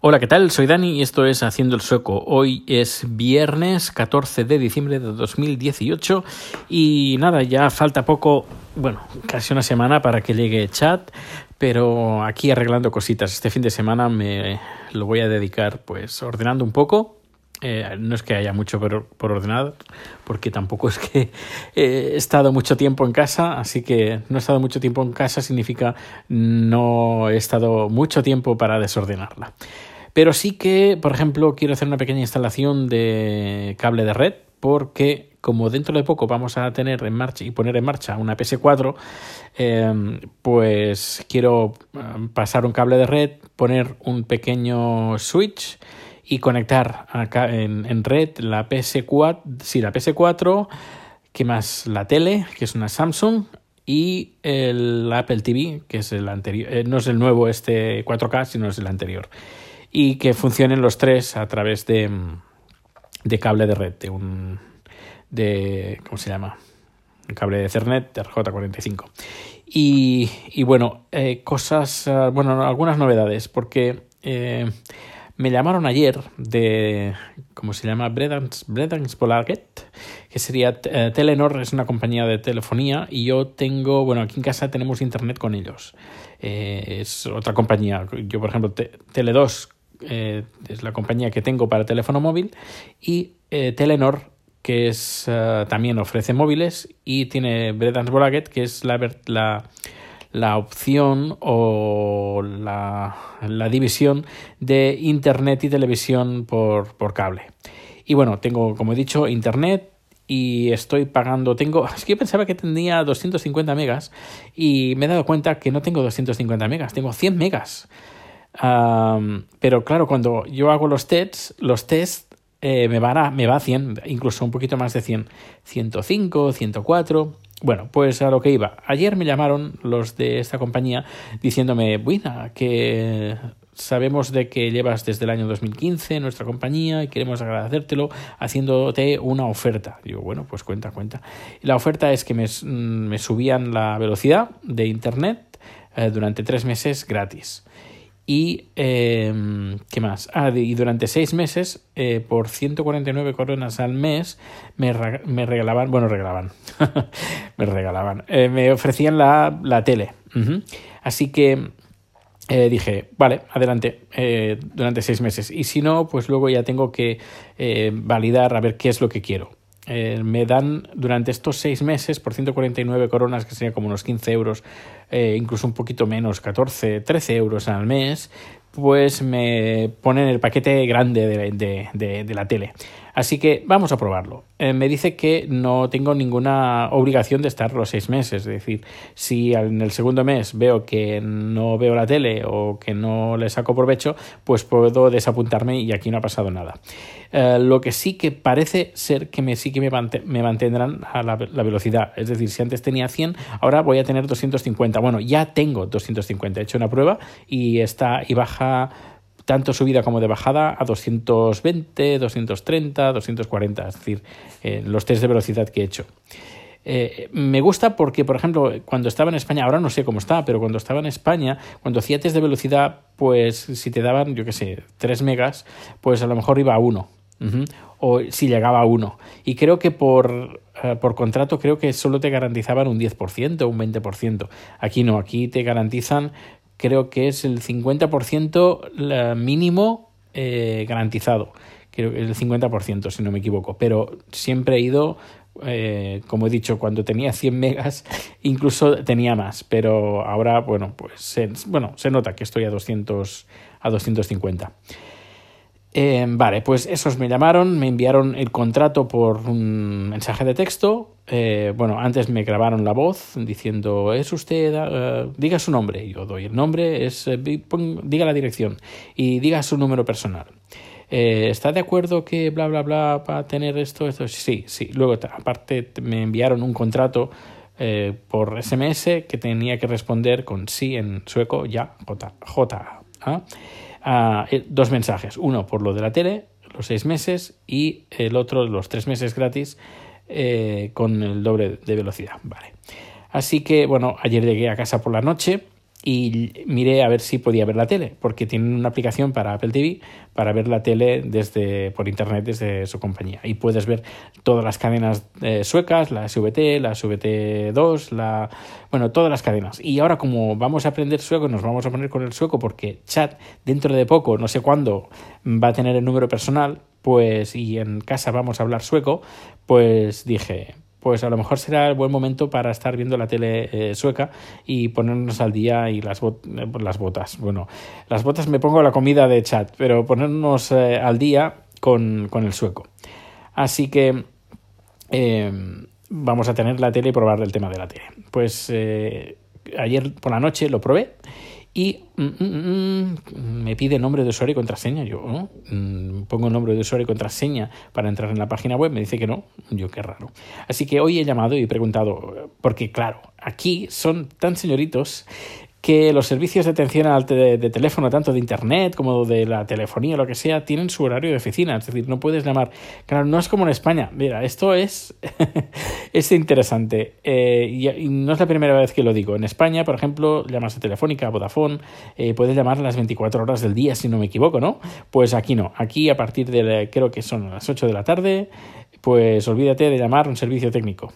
Hola, ¿qué tal? Soy Dani y esto es Haciendo el Sueco. Hoy es viernes 14 de diciembre de 2018 y nada, ya falta poco, bueno, casi una semana para que llegue chat, pero aquí arreglando cositas. Este fin de semana me lo voy a dedicar pues ordenando un poco eh, no es que haya mucho por, por, ordenar, porque tampoco es que he estado mucho tiempo en casa, así que no he estado mucho tiempo en casa significa no he estado mucho tiempo para desordenarla. Pero sí que, por ejemplo, quiero hacer una pequeña instalación de cable de red, porque como dentro de poco vamos a tener en marcha y poner en marcha una PS4, eh, pues quiero eh, pasar un cable de red, poner un pequeño switch y conectar acá en, en red la PS4, sí, la PS4, que más la tele, que es una Samsung, y el Apple TV, que es el anterior, eh, no es el nuevo este 4K, sino es el anterior. Y que funcionen los tres a través de, de cable de red, de un de ¿cómo se llama? Un cable de Ethernet de RJ45. Y, y bueno, eh, cosas, uh, bueno, algunas novedades, porque eh, me llamaron ayer de, ¿cómo se llama? Bredans, Bredans Polaget, que sería eh, Telenor, es una compañía de telefonía y yo tengo, bueno, aquí en casa tenemos internet con ellos. Eh, es otra compañía. Yo, por ejemplo, te, Tele2 eh, es la compañía que tengo para teléfono móvil y eh, Telenor que es uh, también ofrece móviles y tiene Bredans Polaget que es la, la la opción o la, la división de Internet y televisión por, por cable. Y bueno, tengo, como he dicho, Internet, y estoy pagando, tengo, es que yo pensaba que tenía 250 megas y me he dado cuenta que no tengo 250 megas, tengo 100 megas. Um, pero claro, cuando yo hago los tests, los tests eh, me, van a, me va a 100, incluso un poquito más de 100, 105, 104. Bueno, pues a lo que iba. Ayer me llamaron los de esta compañía diciéndome, buena, que sabemos de que llevas desde el año 2015 en nuestra compañía y queremos agradecértelo haciéndote una oferta. Digo, bueno, pues cuenta, cuenta. La oferta es que me, me subían la velocidad de Internet eh, durante tres meses gratis. Y, eh, ¿qué más? Ah, y durante seis meses, eh, por 149 coronas al mes, me, me regalaban, bueno, regalaban, me regalaban, eh, me ofrecían la, la tele. Así que eh, dije, vale, adelante, durante seis meses. Y si no, pues luego ya tengo que validar a ver qué es lo que quiero. Eh, me dan durante estos seis meses por 149 coronas, que sería como unos 15 euros, eh, incluso un poquito menos, 14, 13 euros al mes, pues me ponen el paquete grande de, de, de, de la tele. Así que vamos a probarlo. Eh, me dice que no tengo ninguna obligación de estar los seis meses. Es decir, si en el segundo mes veo que no veo la tele o que no le saco provecho, pues puedo desapuntarme y aquí no ha pasado nada. Eh, lo que sí que parece ser que me, sí que me, me mantendrán a la, la, velocidad. Es decir, si antes tenía 100, ahora voy a tener 250. Bueno, ya tengo 250. He hecho una prueba y está y baja tanto subida como de bajada a 220, 230, 240, es decir, eh, los test de velocidad que he hecho. Eh, me gusta porque, por ejemplo, cuando estaba en España, ahora no sé cómo está, pero cuando estaba en España, cuando hacía test de velocidad, pues si te daban, yo qué sé, 3 megas, pues a lo mejor iba a 1. Uh -huh. O si llegaba a 1. Y creo que por, uh, por contrato, creo que solo te garantizaban un 10% o un 20%. Aquí no, aquí te garantizan creo que es el 50% mínimo eh, garantizado. Creo que es el 50%, si no me equivoco. Pero siempre he ido, eh, como he dicho, cuando tenía 100 megas, incluso tenía más. Pero ahora, bueno, pues se, bueno, se nota que estoy a, 200, a 250. Eh, vale, pues esos me llamaron, me enviaron el contrato por un mensaje de texto. Eh, bueno, antes me grabaron la voz diciendo, ¿es usted? Uh, diga su nombre. Yo doy el nombre, es, uh, diga la dirección y diga su número personal. Eh, ¿Está de acuerdo que bla, bla, bla para tener esto? esto? Sí, sí. Luego, aparte, me enviaron un contrato eh, por SMS que tenía que responder con sí en sueco, ya, J. J ¿ah? dos mensajes. Uno por lo de la tele, los seis meses, y el otro, los tres meses gratis, eh, con el doble de velocidad. Vale. Así que, bueno, ayer llegué a casa por la noche y miré a ver si podía ver la tele, porque tienen una aplicación para Apple TV para ver la tele desde por internet desde su compañía y puedes ver todas las cadenas eh, suecas, la SVT, la SVT2, la bueno, todas las cadenas. Y ahora como vamos a aprender sueco, nos vamos a poner con el sueco porque chat dentro de poco, no sé cuándo, va a tener el número personal, pues y en casa vamos a hablar sueco, pues dije, pues a lo mejor será el buen momento para estar viendo la tele eh, sueca y ponernos al día y las, las botas. Bueno, las botas me pongo la comida de chat, pero ponernos eh, al día con, con, el sueco. Así que em, vamos a tener la tele y probar el tema de la tele. Pues eh, ayer por la noche lo probé y mm, mm, mm, me pide nombre de usuario y contraseña. Yo pongo nombre de usuario y contraseña para entrar en la página web, me dice que no. Yo qué raro. Así que hoy he llamado y he preguntado, porque claro, aquí son tan señoritos que los servicios de atención al de, teléfono, tanto de internet como de la telefonía, lo que sea, tienen su horario de oficina. Es decir, no puedes llamar. Claro, no es como en España. Mira, esto es, es interesante. Eh, y, no es la primera vez que lo digo. En España, por ejemplo, llamas a Telefónica, a Vodafone, eh, puedes llamar las 24 horas del día, si no me equivoco, ¿no? Pues aquí no. Aquí a partir de, creo que son las 8 de la tarde, pues olvídate de llamar a un servicio técnico.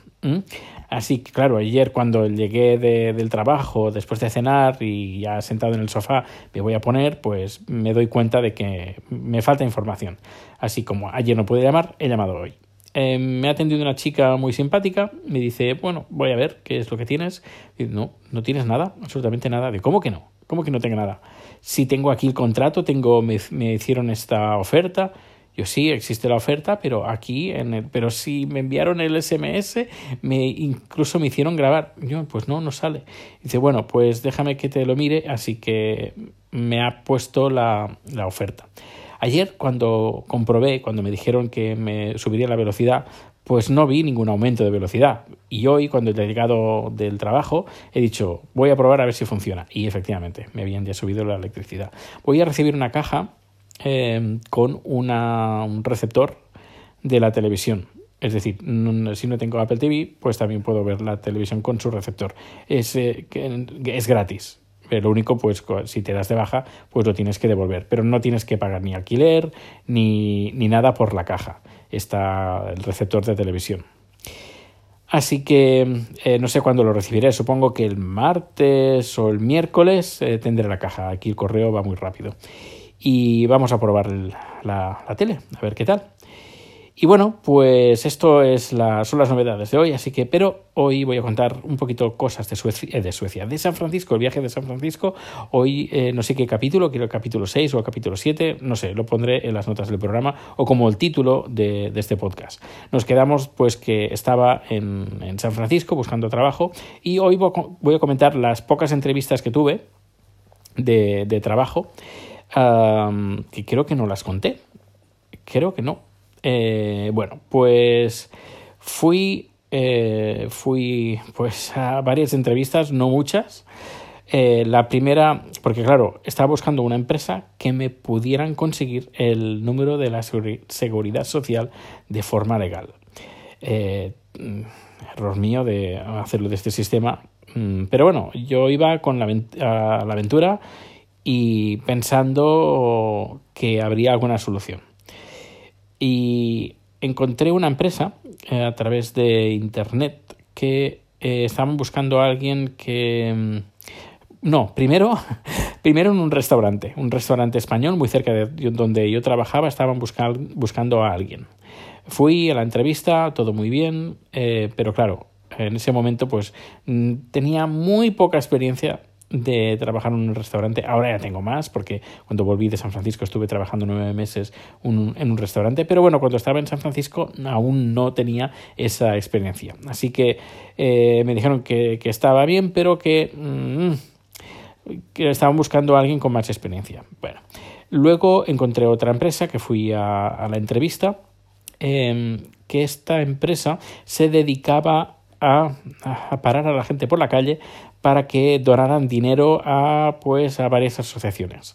Así que, claro, ayer cuando llegué del trabajo, después de cenar y ya sentado en el sofá, me voy a poner, pues me doy cuenta de que me falta información. Así como ayer no pude llamar, he llamado hoy. Eh, me ha atendido una chica muy simpática, me dice, bueno, voy a ver qué es lo que tienes. Y, no, no tienes nada, absolutamente nada. De ¿Cómo que no? ¿Cómo que no tengo nada? Si tengo aquí el contrato, tengo, me, me hicieron esta oferta, yo sí, existe la oferta, pero aquí, en el, pero si me enviaron el SMS, me incluso me hicieron grabar. Yo, pues no, no sale. Dice, bueno, pues déjame que te lo mire, así que me ha puesto la, la oferta. Ayer, cuando comprobé, cuando me dijeron que me subiría la velocidad, pues no vi ningún aumento de velocidad. Y hoy, cuando he llegado del trabajo, he dicho, voy a probar a ver si funciona. Y efectivamente, me habían ya subido la electricidad. Voy a recibir una caja Em, con un receptor de la televisión. Es decir, si no tengo Apple TV, pues también puedo ver la televisión con su receptor. Es, eh, es gratis. Lo único, pues si te das de baja, pues lo tienes que devolver. Pero no tienes que pagar ni alquiler ni, ni nada por la caja. Está el receptor de televisión. Así que eh, no sé cuándo lo recibiré. Supongo que el martes o el miércoles eh, tendré la caja. Aquí el correo va muy rápido y vamos a probar la, tele, a ver qué tal. Y bueno, pues esto es la, son las novedades de hoy, así que, pero hoy voy a contar un poquito cosas de Suecia, eh, de, San Francisco, el viaje de San Francisco. Hoy eh, no sé qué capítulo, quiero el capítulo 6 o el capítulo 7, no sé, lo pondré en las notas del programa o como el título de, este podcast. Nos quedamos pues que estaba en, San Francisco buscando trabajo y hoy voy a comentar las pocas entrevistas que tuve de trabajo que creo que no las conté. Creo que no. Eh, bueno, pues fui, eh, fui pues a varias entrevistas, no muchas. Eh, la primera, porque claro, estaba buscando una empresa que me pudieran conseguir el número de la seguridad social de forma legal. error mío de hacerlo de este sistema. Mm, pero bueno, yo iba con la, la aventura y pensando que habría alguna solución. Y encontré una empresa eh, a través de internet que eh, estaban buscando a alguien que... Mm, no, primero, primero en un restaurante, un restaurante español muy cerca de donde yo trabajaba, estaban buscando a alguien. Fui a la entrevista, todo muy bien, eh, pero claro, en ese momento pues mm, tenía muy poca experiencia de trabajar en un restaurante. Ahora ya tengo más, porque cuando volví de San Francisco estuve trabajando nueve meses en un restaurante, pero bueno, cuando estaba en San Francisco aún no tenía esa experiencia. Así que eh, me dijeron que, estaba bien, pero que, mm, que estaban buscando a alguien con más experiencia. Bueno, luego encontré otra empresa que fui a, la entrevista, em, que esta empresa se dedicaba a, parar a la gente por la calle para que donaran dinero a, pues, a varias asociaciones.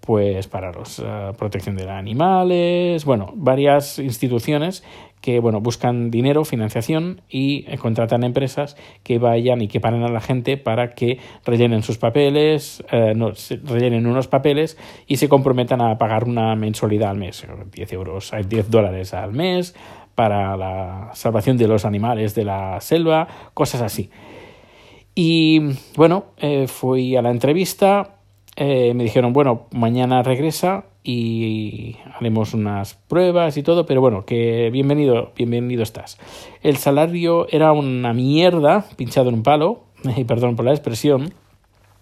pues para la protección de animales, bueno, varias instituciones que bueno, buscan dinero, financiación y eh, contratan empresas que vayan y que paren a la gente para que rellenen sus papeles, eh, no, rellenen unos papeles y se comprometan a pagar una mensualidad al mes, 10 euros, 10 dólares al mes para la salvación de los animales de la selva, cosas así. Y bueno, eh, fui a la entrevista, me dijeron, bueno, mañana regresa y haremos unas pruebas y todo, pero bueno, que bienvenido, bienvenido estás. El salario era una mierda, pinchado en un palo, perdón por la expresión,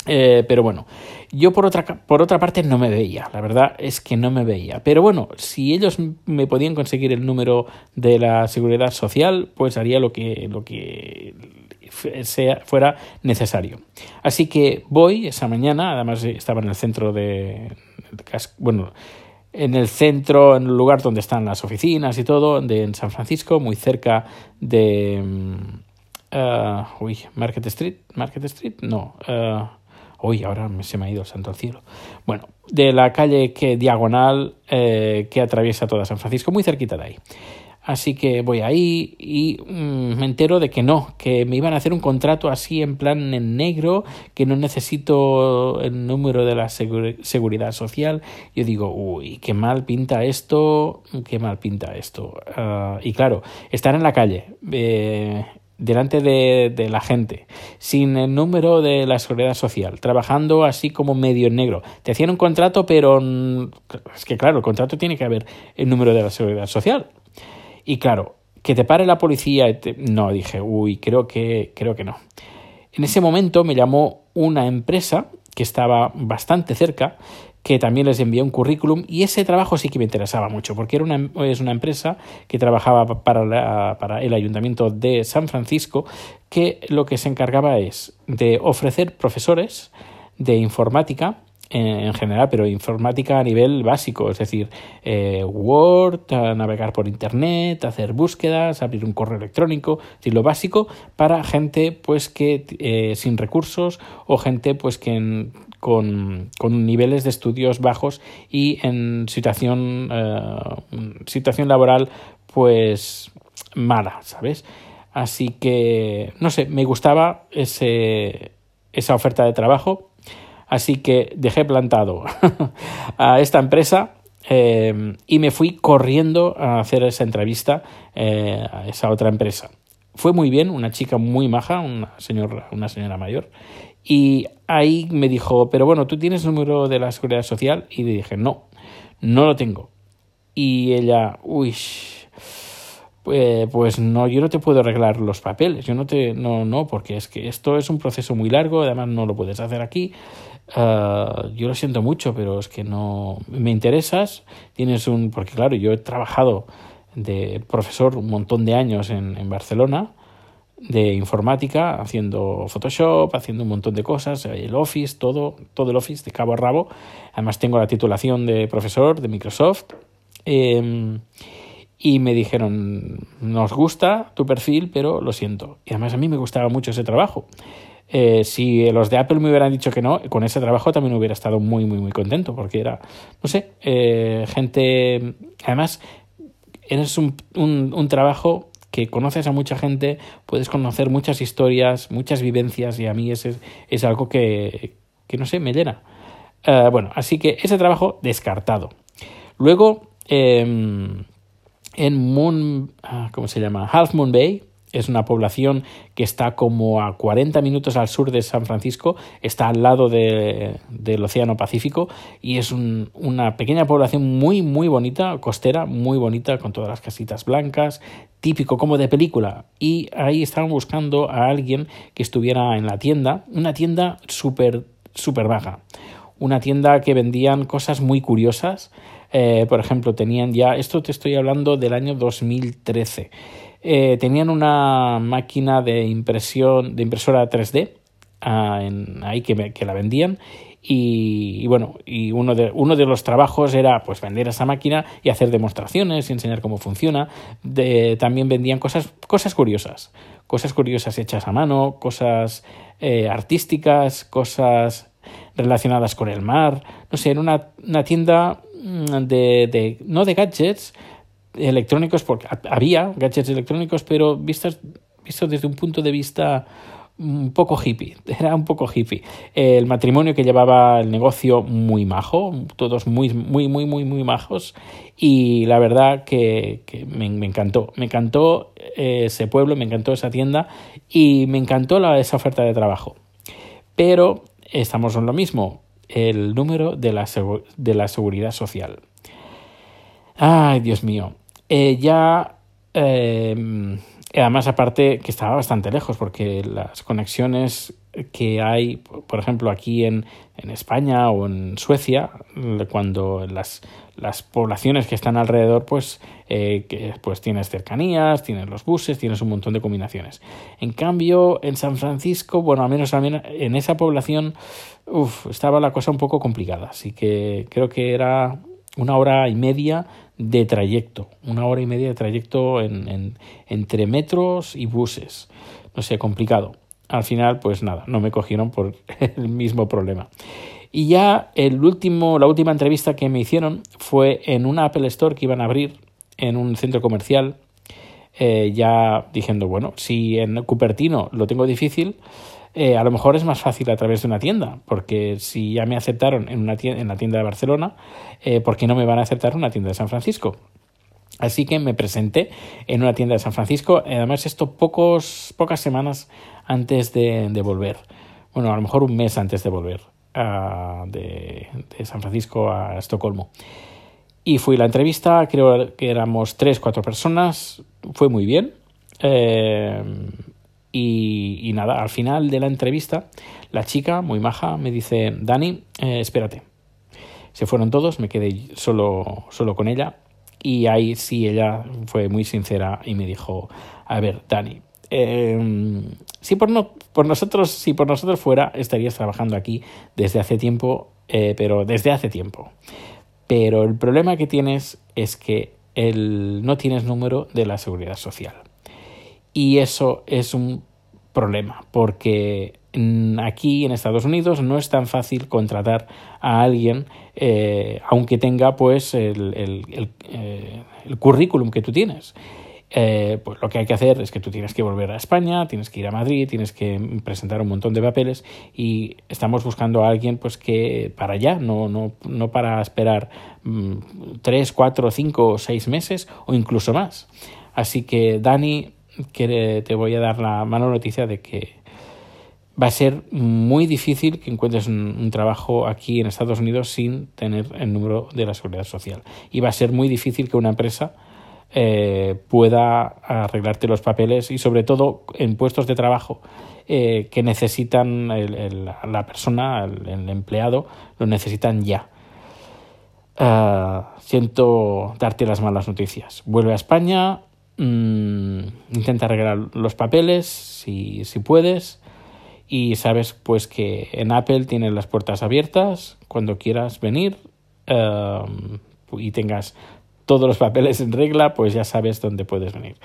eh, pero bueno, yo por otra, por otra parte no me veía, la verdad es que no me veía. Pero bueno, si ellos me podían conseguir el número de la seguridad social, pues haría lo que, lo que sea, fuera necesario. Así que voy esa mañana, además estaba en el centro de, bueno, en el centro, en el lugar donde están las oficinas y todo, de, en San Francisco, muy cerca de... Uh, uy, Market Street, Market Street, no. Uh, uy, ahora se me ha ido el santo al cielo. Bueno, de la calle que diagonal eh, que atraviesa toda San Francisco, muy cerquita de ahí. Así que voy ahí y mm, me entero de que no, que me iban a hacer un contrato así en plan en negro, que no necesito el número de la seguridad social. Yo digo, uy, qué mal pinta esto, qué mal pinta esto. Ah, y claro, estar en la calle, eh, delante de, de, la gente, sin el número de la seguridad social, trabajando así como medio en negro. Te hacían un contrato, pero es que claro, el contrato tiene que haber el número de la seguridad social. Y claro, que te pare la policía, no, dije, uy, creo que, creo que no. En ese momento me llamó una empresa que estaba bastante cerca, que también les envió un currículum y ese trabajo sí que me interesaba mucho, porque era una, es una empresa que trabajaba para, para el ayuntamiento de San Francisco, que lo que se encargaba es de ofrecer profesores de informática en, general, pero informática a nivel básico, es decir, eh, Word, navegar por Internet, hacer búsquedas, abrir un correo electrónico, es decir, lo básico para gente pues que eh, sin recursos o gente pues que con, con, niveles de estudios bajos y en situación, eh, situación laboral pues mala, ¿sabes? Así que, no sé, me gustaba ese, esa oferta de trabajo Así que dejé plantado a esta empresa eh, y me fui corriendo a hacer esa entrevista eh, a esa otra empresa. Fue muy bien, una chica muy maja, una señora, una señora mayor, y ahí me dijo, pero bueno, ¿tú tienes el número de la seguridad social? Y le dije, no, no lo tengo. Y ella, uy, pues, pues no, yo no te puedo arreglar los papeles, yo no te, no, no, porque es que esto es un proceso muy largo, además no lo puedes hacer aquí. Ah, yo lo siento mucho, pero es que no me interesas. Tienes un. Porque, claro, yo he trabajado de profesor un montón de años en, en Barcelona de informática, haciendo Photoshop, haciendo un montón de cosas, el Office, todo, todo el Office de cabo a rabo. Además tengo la titulación de profesor de Microsoft. Eh, y me dijeron, nos gusta tu perfil, pero lo siento. Y además a mí me gustaba mucho ese trabajo. Eh, si los de Apple me hubieran dicho que no, con ese trabajo también hubiera estado muy, muy, muy contento, porque era, no sé, eh, gente, además, eres un, un, trabajo que conoces a mucha gente, puedes conocer muchas historias, muchas vivencias, y a mí ese es algo que, que no sé, me llena. Eh, bueno, así que ese trabajo descartado. Luego, em, en Moon, ah, ¿cómo se llama? Half Moon Bay, es una población que está como a 40 minutos al sur de San Francisco, está al lado de, del Océano Pacífico y es una pequeña población muy, muy bonita, costera, muy bonita, con todas las casitas blancas, típico como de película. Y ahí estaban buscando a alguien que estuviera en la tienda, una tienda súper, súper baja, una tienda que vendían cosas muy curiosas. Eh, por ejemplo, tenían ya, esto te estoy hablando del año 2013 eh, tenían una máquina de impresión, de impresora 3D ah, ahí que, que, la vendían y, bueno, y uno de, uno de los trabajos era pues vender esa máquina y hacer demostraciones y enseñar cómo funciona. También vendían cosas, cosas curiosas, cosas curiosas hechas a mano, cosas eh, artísticas, cosas relacionadas con el mar, no sé, era una, una tienda de, de, no de gadgets electrónicos, porque había gadgets electrónicos, pero vistas, visto desde un punto de vista un poco hippie, era un poco hippie. El matrimonio que llevaba el negocio muy majo, todos muy, muy, muy, muy, muy majos. Y la verdad que, me, encantó, me encantó eh, ese pueblo, me encantó esa tienda y me encantó la, esa oferta de trabajo. Pero estamos en lo mismo, el número de la, de la seguridad social. Ay, Dios mío. Eh, ya eh, además, aparte que estaba bastante lejos, porque las conexiones que hay, por ejemplo, aquí en, en España o en Suecia, cuando las, las poblaciones que están alrededor, pues, eh, que, pues tienes cercanías, tienes los buses, tienes un montón de combinaciones. En cambio, en San Francisco, bueno, al menos en esa población, uf, estaba la cosa un poco complicada. Así que creo que era una hora y media de trayecto, una hora y media de trayecto en, entre metros y buses. No sé, complicado. Al final, pues nada, no me cogieron por el mismo problema. Y ya el último, la última entrevista que me hicieron fue en una Apple Store que iban a abrir en un centro comercial. Eh, ya diciendo, bueno, si en Cupertino lo tengo difícil, eh, a lo mejor es más fácil a través de una tienda, porque si ya me aceptaron en, una tienda, en la tienda de Barcelona, eh, ¿por qué no me van a aceptar en una tienda de San Francisco? Así que me presenté en una tienda de San Francisco, además esto pocos, pocas semanas antes de, volver, bueno, a lo mejor un mes antes de volver de, San Francisco a Estocolmo. Y fui a la entrevista, creo que éramos tres, cuatro personas, fue muy bien. Eh, y, nada, al final de la entrevista, la chica, muy maja, me dice, Dani, eh, espérate. Se fueron todos, me quedé solo, solo con ella. Y ahí sí, ella fue muy sincera y me dijo, a ver, Dani, em, si por, no, por nosotros, si por nosotros fuera, estarías trabajando aquí desde hace tiempo, eh, pero desde hace tiempo. Pero el problema que tienes es que el, no tienes número de la seguridad social. Y eso es un problema, porque aquí en Estados Unidos no es tan fácil contratar a alguien, eh, aunque tenga pues el, el, eh, el, currículum que tú tienes. Eh, pues lo que hay que hacer es que tú tienes que volver a España, tienes que ir a Madrid, tienes que presentar un montón de papeles y estamos buscando a alguien pues que para allá, no, no, no para esperar mm, tres, cuatro, cinco o seis meses o incluso más. Así que Dani, que te voy a dar la mala noticia de que va a ser muy difícil que encuentres un, trabajo aquí en Estados Unidos sin tener el número de la seguridad social. Y va a ser muy difícil que una empresa eh, pueda arreglarte los papeles y sobre todo en puestos de trabajo eh, que necesitan la persona, el, empleado, lo necesitan ya. Ah, siento darte las malas noticias. Vuelve a España, Mm, intenta arreglar los papeles si, si puedes y sabes pues que en Apple tienes las puertas abiertas cuando quieras venir um, y tengas todos los papeles en regla pues ya sabes dónde puedes venir.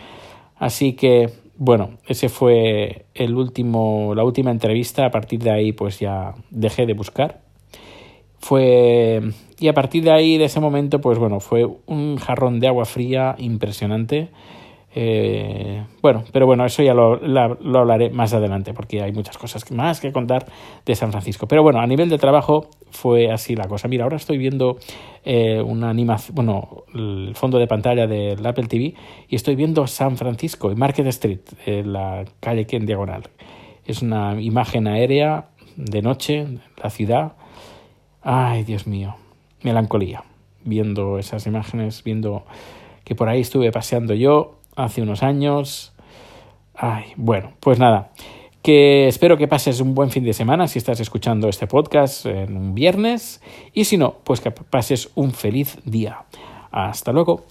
Así que bueno ese fue el último la última entrevista a partir de ahí pues ya dejé de buscar. Fue y a partir de ahí de ese momento pues bueno fue un jarrón de agua fría impresionante eh, bueno, pero bueno, eso ya lo, hablaré más adelante porque hay muchas cosas más que contar de San Francisco. Pero bueno, a nivel de trabajo fue así la cosa. Mira, ahora estoy viendo eh, una animación, bueno, el fondo de pantalla del Apple TV y estoy viendo San Francisco y Market Street, la calle que en diagonal. Es una imagen aérea de noche, la ciudad. Ay, Dios mío, melancolía. Viendo esas imágenes, viendo que por ahí estuve paseando yo hace unos años. Ay, bueno, pues nada, que espero que pases un buen fin de semana si estás escuchando este podcast en un viernes y si no, pues que pases un feliz día. Hasta luego.